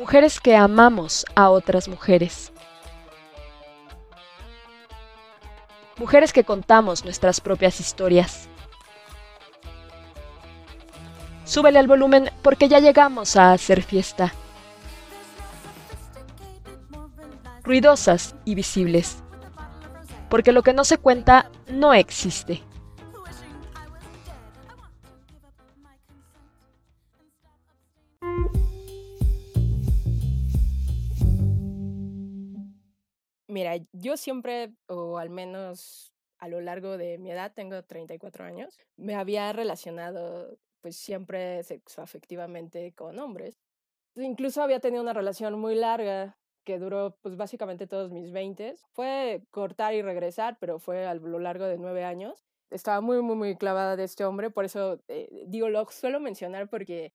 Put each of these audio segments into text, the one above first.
Mujeres que amamos a otras mujeres. Mujeres que contamos nuestras propias historias. Súbele al volumen porque ya llegamos a hacer fiesta. Ruidosas y visibles. Porque lo que no se cuenta no existe. Mira, yo siempre, o al menos a lo largo de mi edad, tengo 34 años, me había relacionado pues siempre sexoafectivamente con hombres. Incluso había tenido una relación muy larga que duró pues básicamente todos mis 20. Fue cortar y regresar, pero fue a lo largo de nueve años. Estaba muy, muy, muy clavada de este hombre, por eso eh, digo, lo suelo mencionar porque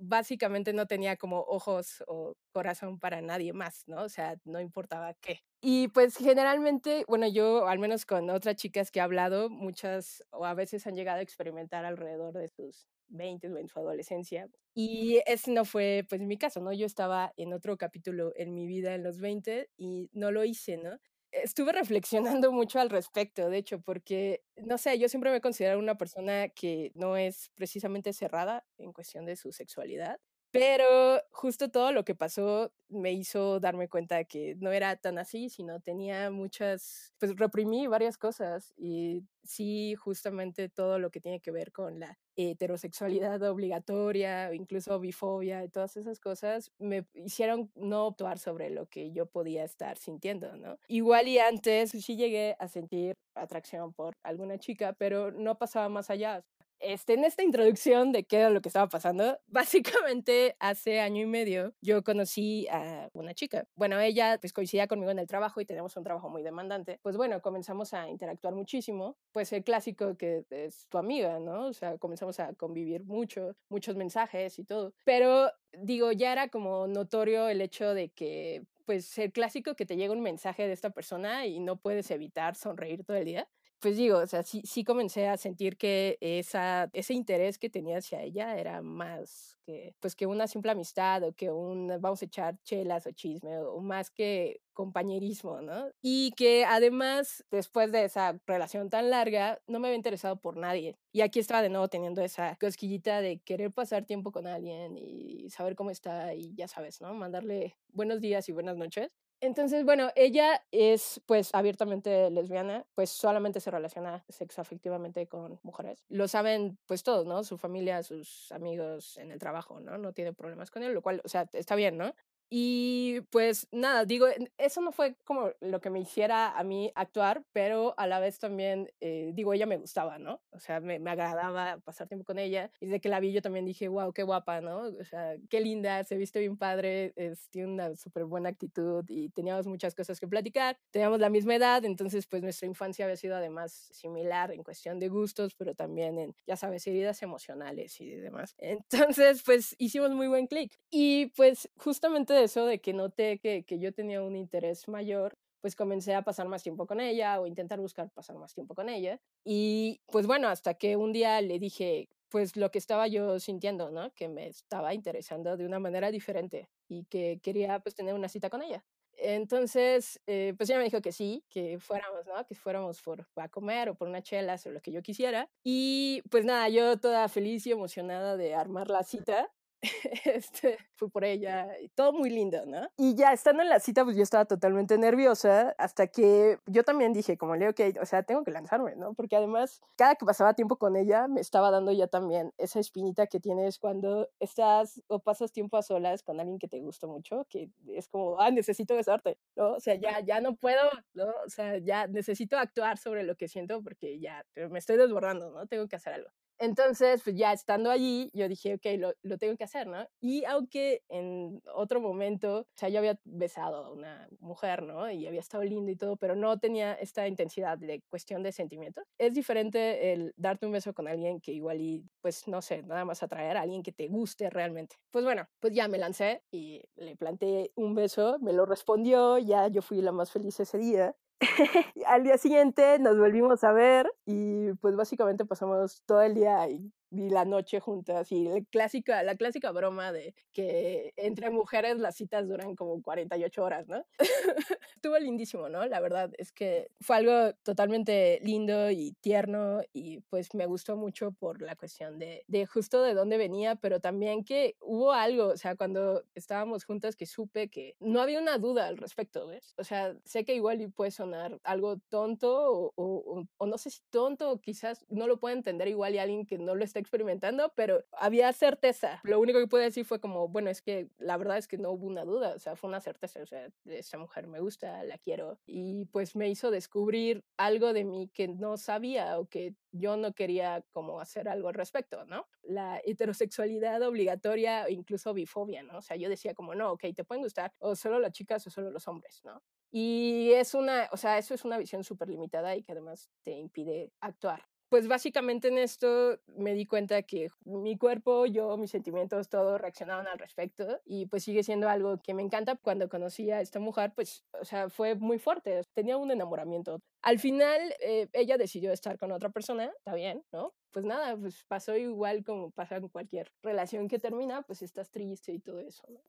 básicamente no tenía como ojos o corazón para nadie más, ¿no? O sea, no importaba qué. Y pues generalmente, bueno, yo al menos con otras chicas que he hablado, muchas o a veces han llegado a experimentar alrededor de sus 20 o en su adolescencia. Y ese no fue pues mi caso, ¿no? Yo estaba en otro capítulo en mi vida en los 20 y no lo hice, ¿no? Estuve reflexionando mucho al respecto, de hecho, porque, no sé, yo siempre me he considerado una persona que no es precisamente cerrada en cuestión de su sexualidad. Pero justo todo lo que pasó me hizo darme cuenta de que no era tan así, sino tenía muchas, pues reprimí varias cosas y sí, justamente todo lo que tiene que ver con la heterosexualidad obligatoria, incluso bifobia y todas esas cosas, me hicieron no actuar sobre lo que yo podía estar sintiendo, ¿no? Igual y antes sí llegué a sentir atracción por alguna chica, pero no pasaba más allá este, en esta introducción de qué era lo que estaba pasando, básicamente hace año y medio yo conocí a una chica. Bueno, ella pues coincidía conmigo en el trabajo y tenemos un trabajo muy demandante. Pues bueno, comenzamos a interactuar muchísimo. Pues el clásico que es tu amiga, ¿no? O sea, comenzamos a convivir mucho, muchos mensajes y todo. Pero digo, ya era como notorio el hecho de que pues el clásico que te llega un mensaje de esta persona y no puedes evitar sonreír todo el día pues digo, o sea, sí, sí comencé a sentir que esa, ese interés que tenía hacia ella era más que, pues que una simple amistad o que un vamos a echar chelas o chisme o más que compañerismo, ¿no? Y que además, después de esa relación tan larga, no me había interesado por nadie. Y aquí estaba de nuevo teniendo esa cosquillita de querer pasar tiempo con alguien y saber cómo está y ya sabes, ¿no? Mandarle buenos días y buenas noches. Entonces, bueno, ella es pues abiertamente lesbiana, pues solamente se relaciona sexoafectivamente con mujeres. Lo saben pues todos, ¿no? Su familia, sus amigos en el trabajo, ¿no? No tiene problemas con él, lo cual, o sea, está bien, ¿no? Y pues nada, digo, eso no fue como lo que me hiciera a mí actuar, pero a la vez también, eh, digo, ella me gustaba, ¿no? O sea, me, me, agradaba pasar tiempo con ella. Y desde que la vi yo también dije, wow, qué guapa, ¿no? O sea, qué linda, se viste bien padre, es, tiene una súper buena actitud y teníamos muchas cosas que platicar. Teníamos la misma edad, entonces pues nuestra infancia había sido además similar en cuestión de gustos, pero también en, ya sabes, heridas emocionales y demás. Entonces, pues hicimos muy buen clic. Y pues justamente eso de que noté que, que yo tenía un interés mayor, pues comencé a pasar más tiempo con ella o intentar buscar pasar más tiempo con ella. Y pues bueno, hasta que un día le dije, pues lo que estaba yo sintiendo, ¿no? Que me estaba interesando de una manera diferente y que quería pues tener una cita con ella. Entonces, eh, pues ella me dijo que sí, que fuéramos, ¿no? Que fuéramos por, a comer o por una chela o lo que yo quisiera. Y pues nada, yo toda feliz y emocionada de armar la cita, este, fui por ella, y todo muy lindo, ¿no? Y ya estando en la cita, pues yo estaba totalmente nerviosa hasta que yo también dije, como Leo, que, o sea, tengo que lanzarme, ¿no? Porque además, cada que pasaba tiempo con ella, me estaba dando ya también esa espinita que tienes cuando estás o pasas tiempo a solas con alguien que te gusta mucho, que es como, ah, necesito besarte, ¿no? O sea, ya, ya no puedo, ¿no? O sea, ya necesito actuar sobre lo que siento porque ya me estoy desbordando, ¿no? Tengo que hacer algo. Entonces, pues ya estando allí, yo dije, ok, lo, lo, tengo que hacer, ¿no? Y aunque en otro momento, o sea, yo había besado a una mujer, ¿no? Y había estado lindo y todo, pero no tenía esta intensidad de cuestión de sentimientos. Es diferente el darte un beso con alguien que igual y, pues, no sé, nada más atraer a alguien que te guste realmente. Pues bueno, pues ya me lancé y le planté un beso, me lo respondió, ya yo fui la más feliz ese día. Al día siguiente nos volvimos a ver y pues básicamente pasamos todo el día ahí y la noche juntas y la clásica, la clásica broma de que entre mujeres las citas duran como 48 horas, ¿no? Estuvo lindísimo, ¿no? La verdad es que fue algo totalmente lindo y tierno y pues me gustó mucho por la cuestión de, de justo de dónde venía, pero también que hubo algo, o sea, cuando estábamos juntas que supe que no había una duda al respecto, ¿ves? O sea, sé que igual puede sonar algo tonto o, o, o no sé si tonto o quizás no lo puede entender igual y alguien que no lo está experimentando, pero había certeza. Lo único que pude decir fue como, bueno, es que la verdad es que no hubo una duda, o sea, fue una certeza, o sea, esta mujer me gusta, la quiero, y pues me hizo descubrir algo de mí que no sabía o que yo no quería como hacer algo al respecto, ¿no? La heterosexualidad obligatoria incluso bifobia, ¿no? O sea, yo decía como, no, ok, te pueden gustar o solo las chicas o solo los hombres, ¿no? Y es una, o sea, eso es una visión súper limitada y que además te impide actuar pues básicamente en esto me di cuenta que mi cuerpo, yo, mis sentimientos, todo reaccionaban al respecto y pues sigue siendo algo que me encanta. Cuando conocí a esta mujer, pues, o sea, fue muy fuerte, tenía un enamoramiento. Al final, eh, ella decidió estar con otra persona, está bien, ¿no? Pues nada, pues pasó igual como pasa con cualquier relación que termina, pues estás triste y todo eso, ¿no?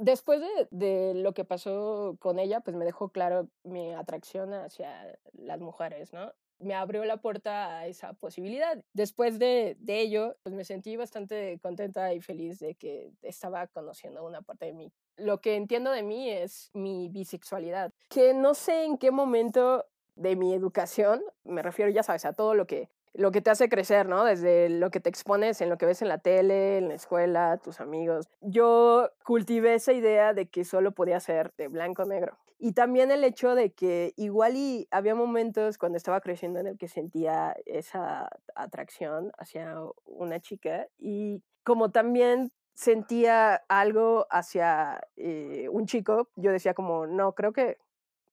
Después de, de, lo que pasó con ella, pues me dejó claro mi atracción hacia las mujeres, ¿no? Me abrió la puerta a esa posibilidad. Después de, ello, pues me sentí bastante contenta y feliz de que estaba conociendo una parte de mí. Lo que entiendo de mí es mi bisexualidad, que no sé en qué momento de mi educación, me refiero, ya sabes, a todo lo que lo que te hace crecer, ¿no? Desde lo que te expones en lo que ves en la tele, en la escuela, tus amigos. Yo cultivé esa idea de que solo podía ser de blanco-negro. Y también el hecho de que igual y había momentos cuando estaba creciendo en el que sentía esa atracción hacia una chica y como también sentía algo hacia eh, un chico, yo decía como, no, creo que,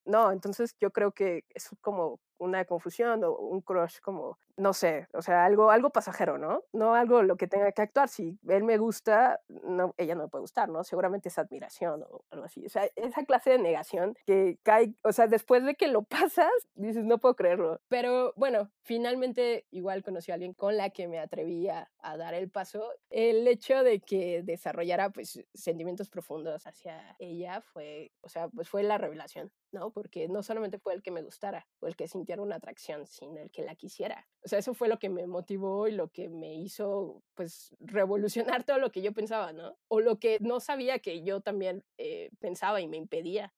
no, entonces yo creo que es como una confusión o un crush como, no sé, o sea, algo, algo pasajero, ¿no? No algo lo que tenga que actuar. Si él me gusta, no, ella no me puede gustar, ¿no? Seguramente es admiración o algo así. O sea, esa clase de negación que cae, o sea, después de que lo pasas, dices, no puedo creerlo. Pero bueno, finalmente igual conocí a alguien con la que me atrevía a dar el paso. El hecho de que desarrollara pues sentimientos profundos hacia ella fue, o sea, pues fue la revelación, ¿no? Porque no solamente fue el que me gustara, fue el que sintiera una atracción, sino el que la quisiera. O sea, eso fue lo que me motivó y lo que me hizo, pues, revolucionar todo lo que yo pensaba, ¿no? O lo que no sabía que yo también eh, pensaba y me impedía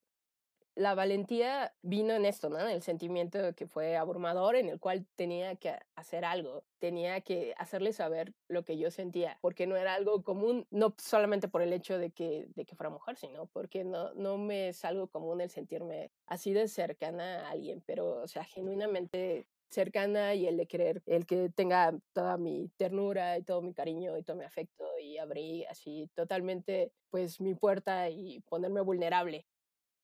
la valentía vino en esto, ¿no? El sentimiento que fue abrumador, en el cual tenía que hacer algo, tenía que hacerle saber lo que yo sentía, porque no era algo común, no solamente por el hecho de que, de que fuera mujer, sino porque no, no me es algo común el sentirme así de cercana a alguien, pero, o sea, genuinamente cercana y el de querer, el que tenga toda mi ternura y todo mi cariño y todo mi afecto y abrí así totalmente pues mi puerta y ponerme vulnerable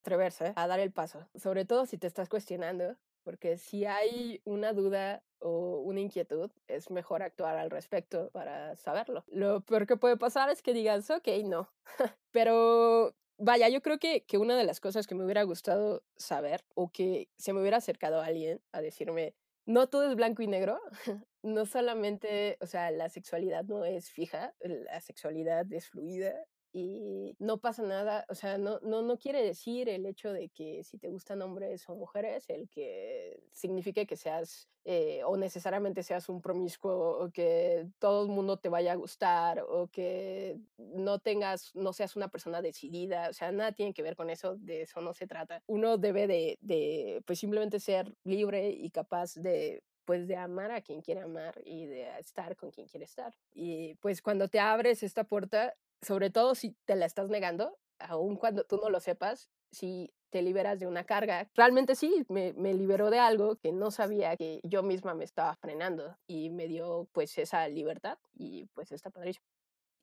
atreverse a dar el paso, sobre todo si te estás cuestionando, porque si hay una duda o una inquietud, es mejor actuar al respecto para saberlo. Lo peor que puede pasar es que digas, ok, no. Pero vaya, yo creo que, que una de las cosas que me hubiera gustado saber o que se me hubiera acercado alguien a decirme, no todo es blanco y negro, no solamente, o sea, la sexualidad no es fija, la sexualidad es fluida y no pasa nada, o sea, no, no, no quiere decir el hecho de que si te gustan hombres o mujeres, el que signifique que seas eh, o necesariamente seas un promiscuo o que todo el mundo te vaya a gustar o que no tengas, no seas una persona decidida, o sea, nada tiene que ver con eso, de eso no se trata. Uno debe de, de pues simplemente ser libre y capaz de pues de amar a quien quiere amar y de estar con quien quiere estar. Y pues cuando te abres esta puerta, sobre todo si te la estás negando, aun cuando tú no lo sepas, si te liberas de una carga. Realmente sí, me, me, liberó de algo que no sabía que yo misma me estaba frenando y me dio pues esa libertad y pues está padrísimo.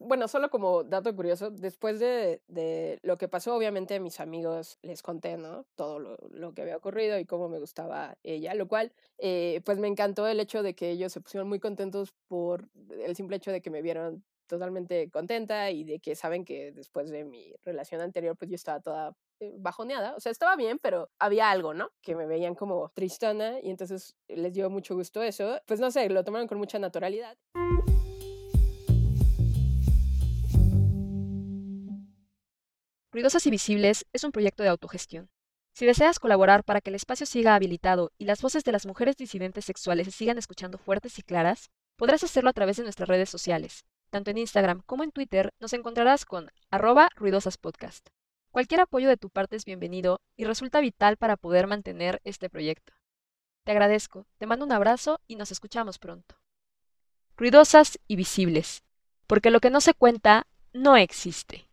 Bueno, solo como dato curioso, después de, de lo que pasó, obviamente a mis amigos les conté, ¿no? Todo lo, lo, que había ocurrido y cómo me gustaba ella, lo cual, eh, pues me encantó el hecho de que ellos se pusieron muy contentos por el simple hecho de que me vieron totalmente contenta y de que saben que después de mi relación anterior, pues yo estaba toda eh, bajoneada, o sea, estaba bien, pero había algo, ¿no? Que me veían como tristana y entonces les dio mucho gusto eso. Pues no sé, lo tomaron con mucha naturalidad. Ruidosas y Visibles es un proyecto de autogestión. Si deseas colaborar para que el espacio siga habilitado y las voces de las mujeres disidentes sexuales se sigan escuchando fuertes y claras, podrás hacerlo a través de nuestras redes sociales. Tanto en Instagram como en Twitter nos encontrarás con arroba ruidosaspodcast. Cualquier apoyo de tu parte es bienvenido y resulta vital para poder mantener este proyecto. Te agradezco, te mando un abrazo y nos escuchamos pronto. Ruidosas y visibles, porque lo que no se cuenta no existe.